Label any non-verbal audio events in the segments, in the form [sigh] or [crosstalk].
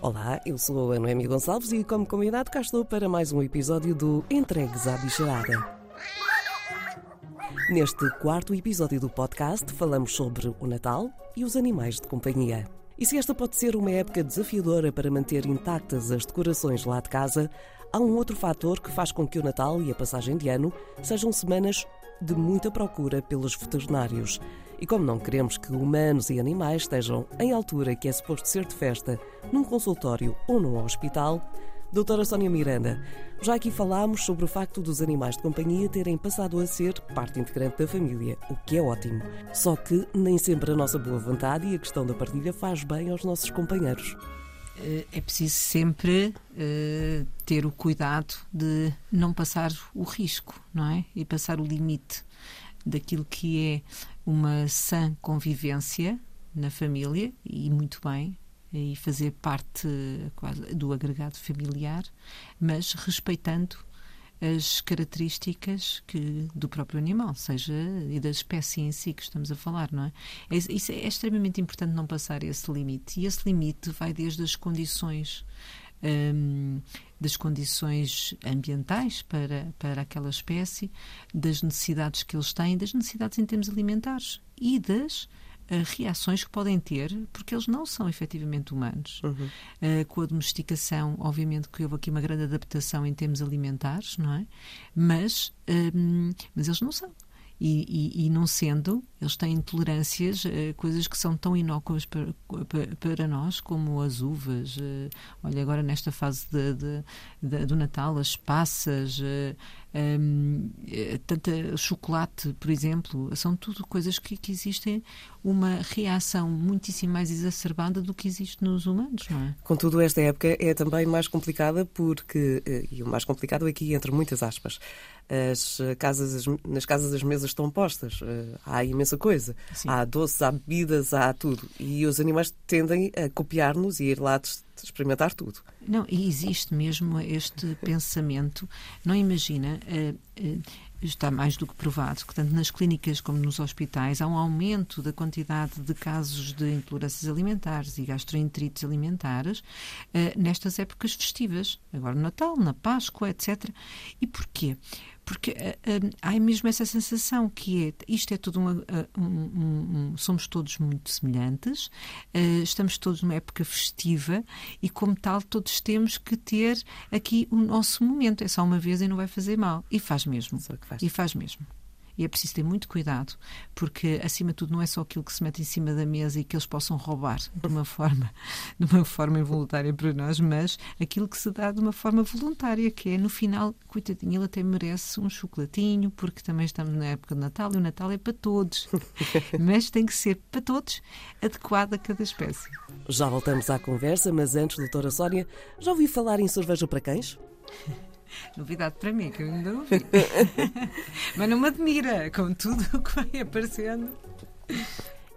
Olá, eu sou a Noemi Gonçalves e, como combinado, cá estou para mais um episódio do Entregues à Bicharada. Neste quarto episódio do podcast, falamos sobre o Natal e os animais de companhia. E se esta pode ser uma época desafiadora para manter intactas as decorações lá de casa, há um outro fator que faz com que o Natal e a passagem de ano sejam semanas de muita procura pelos veterinários. E como não queremos que humanos e animais estejam em altura que é suposto ser de festa, num consultório ou num hospital, Doutora Sónia Miranda, já aqui falámos sobre o facto dos animais de companhia terem passado a ser parte integrante da família, o que é ótimo. Só que nem sempre a nossa boa vontade e a questão da partilha faz bem aos nossos companheiros. Eh, é preciso sempre uh, ter o cuidado de não passar o risco, não é? E passar o limite daquilo que é uma sã convivência na família, e muito bem, e fazer parte quase do agregado familiar, mas respeitando as características que, do próprio animal, seja e da espécie em si que estamos a falar, não é? é é, é extremamente importante não passar esse limite. E esse limite vai desde as condições um, das condições ambientais para, para aquela espécie, das necessidades que eles têm, das necessidades em termos alimentares e das reações que podem ter, porque eles não são efetivamente humanos. Uhum. Uh, com a domesticação, obviamente que houve aqui uma grande adaptação em termos alimentares, não é? Mas, um, mas eles não são. E, e, e, não sendo, eles têm intolerâncias, uh, coisas que são tão inócuas para, para, nós, como as uvas. Uh, olha, agora nesta fase de, de, de, do Natal, as passas, uh, um, tanta chocolate, por exemplo, são tudo coisas que, que existem uma reação muitíssimo mais exacerbada do que existe nos humanos, não é? Contudo, esta época é também mais complicada porque, e o mais complicado aqui entre muitas aspas, as casas, nas casas as mesas estão postas, eh, há imensa coisa. Sim. Há doces, há bebidas, há tudo. E os animais tendem a copiar-nos e ir lá experimentar tudo. Não, e existe mesmo este pensamento. Não imagina, uh, uh, está mais do que provado, que tanto nas clínicas como nos hospitais há um aumento da quantidade de casos de intolerâncias alimentares e gastroenterites alimentares uh, nestas épocas festivas, agora no Natal, na Páscoa, etc. E porquê? Porque uh, uh, há mesmo essa sensação que é isto é tudo uh, um, um, um, somos todos muito semelhantes, estamos todos numa época festiva e como tal todos temos que ter aqui o nosso momento. É só uma vez e não vai fazer mal e faz mesmo. Faz. E faz mesmo. E é preciso ter muito cuidado, porque acima de tudo não é só aquilo que se mete em cima da mesa e que eles possam roubar de uma forma, [laughs] de uma forma involuntária para nós, mas aquilo que se dá de uma forma voluntária, que é no final, coitadinho, ele até merece um chocolatinho, porque também estamos na época de Natal e o Natal é para todos. [laughs] mas tem que ser para todos adequado a cada espécie. Já voltamos à conversa, mas antes, doutora Sónia, já ouvi falar em cerveja para cães? [laughs] [laughs] Novidade para mim, que eu ainda não vi. [laughs] Mas não me admira, com tudo o que vai aparecendo.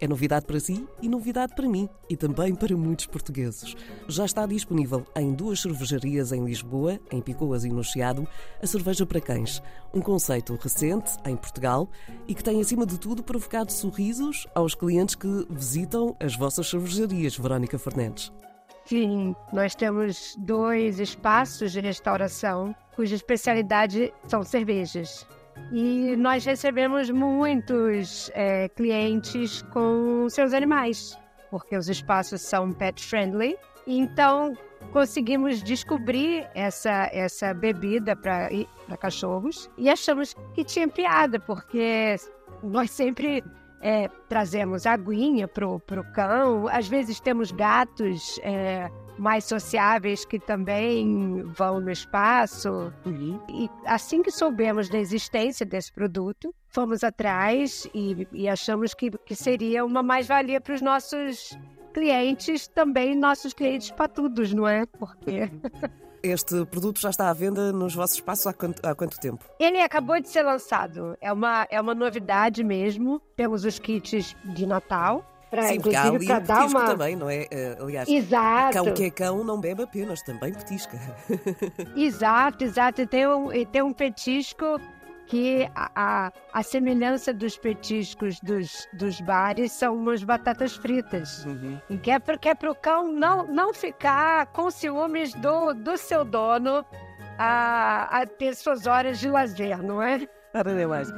É novidade para si e novidade para mim e também para muitos portugueses. Já está disponível em duas cervejarias em Lisboa, em Picoas e no Chiado, a cerveja para cães. Um conceito recente em Portugal e que tem, acima de tudo, provocado sorrisos aos clientes que visitam as vossas cervejarias, Verónica Fernandes. Sim, nós temos dois espaços de restauração cuja especialidade são cervejas. E nós recebemos muitos é, clientes com seus animais, porque os espaços são pet friendly. Então, conseguimos descobrir essa, essa bebida para cachorros e achamos que tinha piada, porque nós sempre é, trazemos aguinha pro, pro cão. Às vezes temos gatos é, mais sociáveis que também vão no espaço. Uhum. E assim que soubemos da existência desse produto, fomos atrás e, e achamos que, que seria uma mais-valia para os nossos clientes, também nossos clientes patudos, não é? Porque [laughs] Este produto já está à venda nos vossos espaços há quanto, há quanto tempo? Ele acabou de ser lançado. É uma, é uma novidade mesmo. Temos os kits de Natal. Pra, Sim, porque há ali o petisco uma... também, não é? Uh, aliás, exato. cão que é cão não bebe apenas, também petisca. [laughs] exato, exato. Tem um, tem um petisco que a, a, a, semelhança dos petiscos dos, dos bares são umas batatas fritas. Uhum. Que é para o cão não, não ficar com ciúmes do, do seu dono a, a ter suas horas de lazer, não é? Nada demais.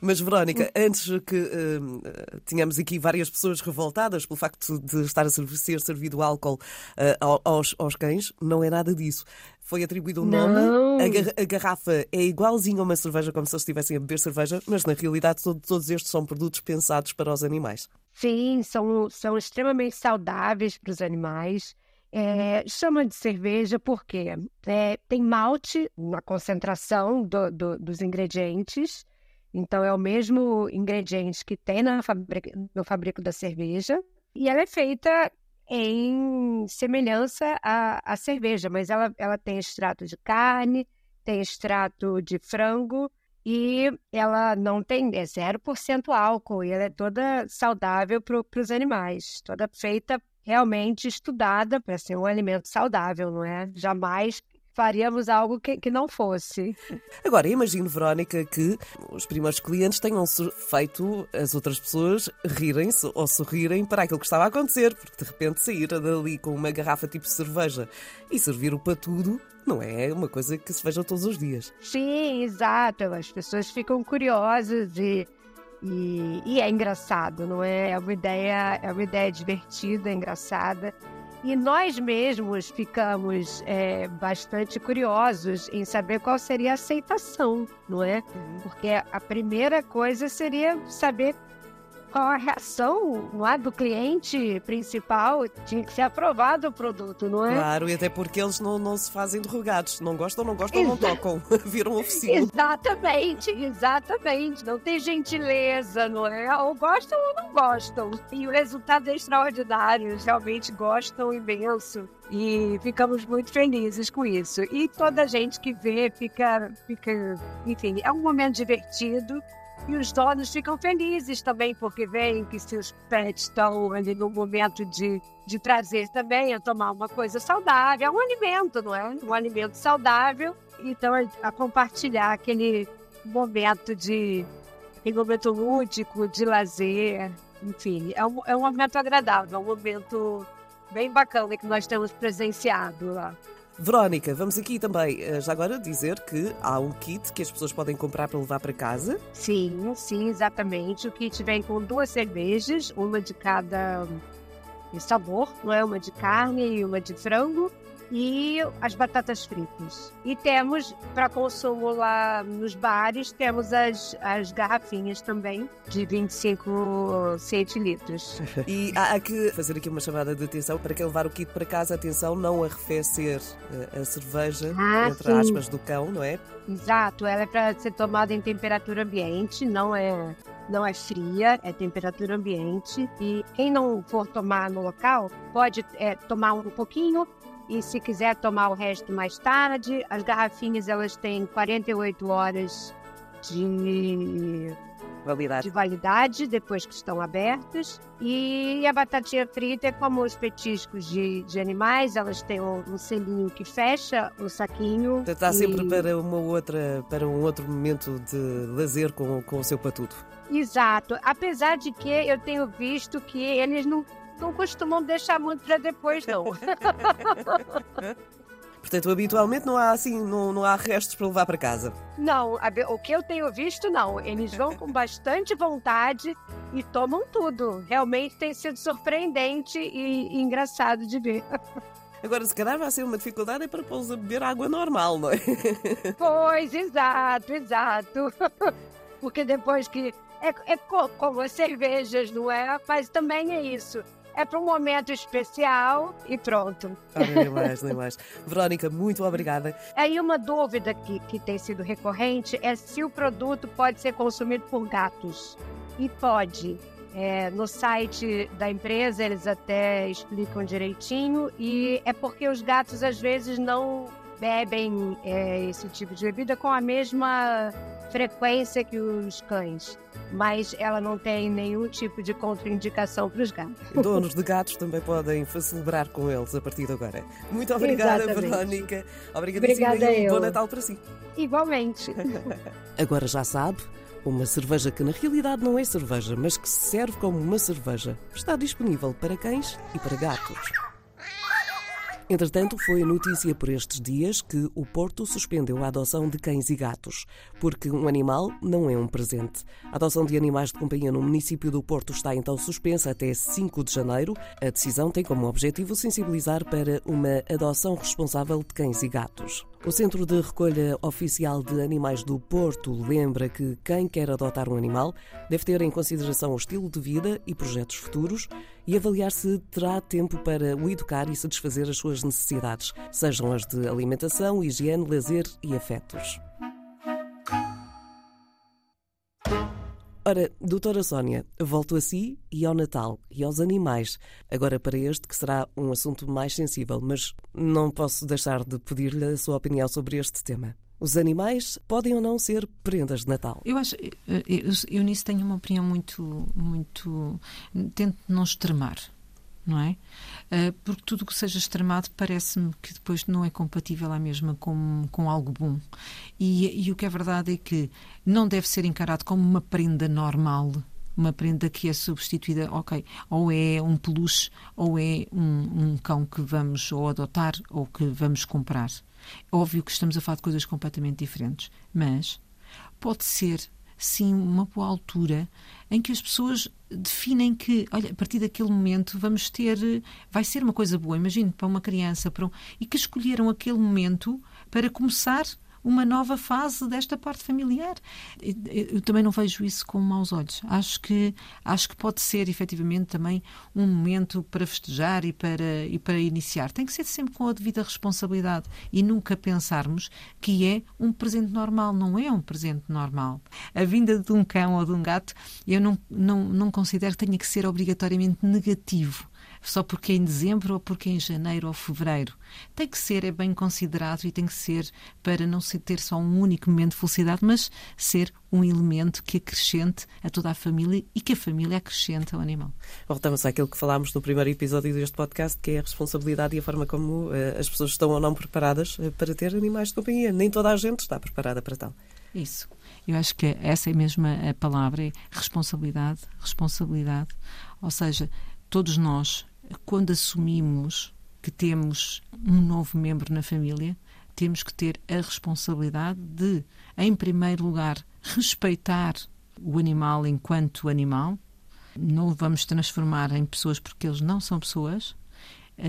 Mas, Verónica, antes que uh, tínhamos aqui várias pessoas revoltadas pelo facto de estar a ser, ser servido álcool uh, aos, aos cães, não é nada disso. Foi atribuído um nome, a, gar a, garrafa é igualzinha a uma cerveja, como se eles estivessem a beber cerveja, mas na realidade todo, todos estes são produtos pensados para os animais. Sim, são, são extremamente saudáveis para os animais. É, chama de cerveja porque é, tem malte na concentração do, do, dos ingredientes então, é o mesmo ingrediente que tem na fabrica, no fabrico da cerveja. E ela é feita em semelhança à, à cerveja, mas ela, ela tem extrato de carne, tem extrato de frango e ela não tem, é 0% álcool e ela é toda saudável para os animais, toda feita realmente estudada para ser um alimento saudável, não é? Jamais faríamos algo que, que não fosse. Agora, imagino, Verónica, que os primeiros clientes tenham feito as outras pessoas rirem-se ou sorrirem para aquilo que estava a acontecer, porque de repente sair dali com uma garrafa tipo cerveja e servir o patudo não é uma coisa que se veja todos os dias. Sim, exato. As pessoas ficam curiosas e, e, e é engraçado, não é? É uma ideia, é uma ideia divertida, engraçada. E nós mesmos ficamos é, bastante curiosos em saber qual seria a aceitação, não é? Uhum. Porque a primeira coisa seria saber qual a reação não é, do cliente principal, tinha que ser aprovado o produto, não é? Claro, e até porque eles não, não se fazem derrogados. Não gostam, não gostam, Exa não tocam. [laughs] Viram oficina. Exatamente, exatamente. Não tem gentileza, não é? Ou gostam ou não gostam. E o resultado é extraordinário. Realmente gostam imenso. E ficamos muito felizes com isso. E toda a gente que vê fica, fica enfim, é um momento divertido e os donos ficam felizes também, porque veem que seus pets estão ali no momento de, de prazer também, a tomar uma coisa saudável. É um alimento, não é? Um alimento saudável. Então, a, a compartilhar aquele momento de. momento lúdico, de lazer. Enfim, é um, é um momento agradável, é um momento bem bacana que nós temos presenciado lá. Verónica, vamos aqui também eh, já agora dizer que há um kit que as pessoas podem comprar para levar para casa. Sim, sim, exatamente. O kit vem com duas cervejas, uma de cada sabor, não é? Uma de carne e uma de frango e as batatas fritas. E temos, para consumo lá nos bares, temos as, as garrafinhas também, de 25 centilitros. [laughs] e há, que fazer aqui uma chamada de atenção para quem levar o kit para casa, atenção, não arrefecer eh, a cerveja, ah, entre sim. aspas, do cão, não é? Exato, ela é para ser tomada em temperatura ambiente, não é não é fria, é temperatura ambiente. E quem não for tomar no local pode é, tomar um pouquinho e se quiser tomar o resto mais tarde, as garrafinhas elas têm 48 horas de validade. de validade depois que estão abertas. E a batatinha frita é como os petiscos de, de animais, elas têm um, um selinho que fecha o saquinho. Está e... sempre para uma outra, para um outro momento de lazer com, com o seu patudo. Exato. Apesar de que eu tenho visto que eles não não costumam deixar muito para depois, não. [laughs] Portanto, habitualmente não há assim, não, não há restos para levar para casa. Não, o que eu tenho visto, não. Eles vão com bastante vontade e tomam tudo. Realmente tem sido surpreendente e, e engraçado de ver. [laughs] Agora, se calhar vai ser uma dificuldade é para pô-los a beber água normal, não é? [laughs] Pois, exato, exato. Porque depois que. É, é como as cervejas, não é? Mas também é isso é para um momento especial e pronto. Ah, nem mais, nem mais. Verónica, muito obrigada. Aí uma dúvida que, que tem sido recorrente é se o produto pode ser consumido por gatos. E pode. É, no site da empresa eles até explicam direitinho e é porque os gatos às vezes não bebem é, esse tipo de bebida com a mesma frequência que os cães, mas ela não tem nenhum tipo de contraindicação para os gatos. Donos de gatos também podem celebrar com eles a partir de agora. Muito obrigada, Exatamente. Verónica. Obrigadíssima Obrigada e um bom. Natal para si. Igualmente. [laughs] Agora já sabe, uma cerveja que na realidade não é cerveja, mas que serve como uma cerveja, está disponível para cães e para gatos. Entretanto, foi notícia por estes dias que o Porto suspendeu a adoção de cães e gatos, porque um animal não é um presente. A adoção de animais de companhia no município do Porto está então suspensa até 5 de janeiro. A decisão tem como objetivo sensibilizar para uma adoção responsável de cães e gatos. O Centro de Recolha Oficial de Animais do Porto lembra que quem quer adotar um animal deve ter em consideração o estilo de vida e projetos futuros e avaliar se terá tempo para o educar e satisfazer as suas necessidades, sejam as de alimentação, higiene, lazer e afetos. Ora, doutora Sónia, volto a si e ao Natal e aos animais. Agora para este que será um assunto mais sensível, mas não posso deixar de pedir-lhe a sua opinião sobre este tema. Os animais podem ou não ser prendas de Natal? Eu acho, eu, eu, eu nisso tenho uma opinião muito, muito. Tento não extremar, não é? Uh, porque tudo o que seja extremado parece-me que depois não é compatível à mesma com, com algo bom. E, e o que é verdade é que não deve ser encarado como uma prenda normal. Uma prenda que é substituída, ok, ou é um peluche, ou é um, um cão que vamos ou adotar ou que vamos comprar. Óbvio que estamos a falar de coisas completamente diferentes, mas pode ser, sim, uma boa altura em que as pessoas definem que, olha, a partir daquele momento vamos ter, vai ser uma coisa boa, imagino, para uma criança, para um, e que escolheram aquele momento para começar uma nova fase desta parte familiar. Eu também não vejo isso com maus olhos. Acho que, acho que pode ser, efetivamente, também um momento para festejar e para, e para iniciar. Tem que ser sempre com a devida responsabilidade e nunca pensarmos que é um presente normal. Não é um presente normal. A vinda de um cão ou de um gato, eu não, não, não considero que tenha que ser obrigatoriamente negativo só porque é em dezembro ou porque é em janeiro ou fevereiro. Tem que ser, é bem considerado e tem que ser para não se ter só um único momento de felicidade, mas ser um elemento que acrescente a toda a família e que a família acrescente ao animal. Voltamos àquilo que falámos no primeiro episódio deste podcast, que é a responsabilidade e a forma como uh, as pessoas estão ou não preparadas uh, para ter animais de companhia. Nem toda a gente está preparada para tal. Isso. Eu acho que essa é mesmo a palavra, é responsabilidade, responsabilidade. Ou seja, todos nós, quando assumimos que temos um novo membro na família, temos que ter a responsabilidade de, em primeiro lugar, respeitar o animal enquanto animal. Não o vamos transformar em pessoas porque eles não são pessoas,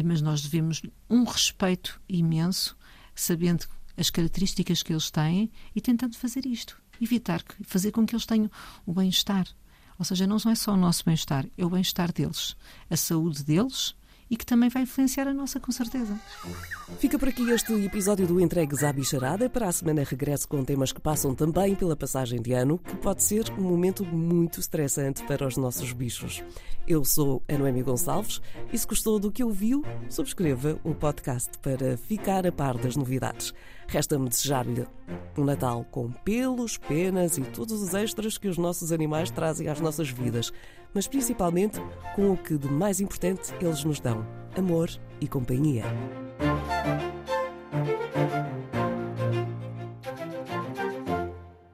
mas nós devemos um respeito imenso, sabendo as características que eles têm e tentando fazer isto. Evitar fazer com que eles tenham o bem-estar. Ou seja, não é só o nosso bem-estar, é o bem-estar deles, a saúde deles e que também vai influenciar a nossa, com certeza. Fica por aqui este episódio do Entregues à Bicharada. Para a semana regresso com temas que passam também pela passagem de ano, que pode ser um momento muito estressante para os nossos bichos. Eu sou a Noemi Gonçalves e se gostou do que ouviu, subscreva o podcast para ficar a par das novidades. Resta-me desejar-lhe um Natal com pelos, penas e todos os extras que os nossos animais trazem às nossas vidas, mas principalmente com o que de mais importante eles nos dão: amor e companhia.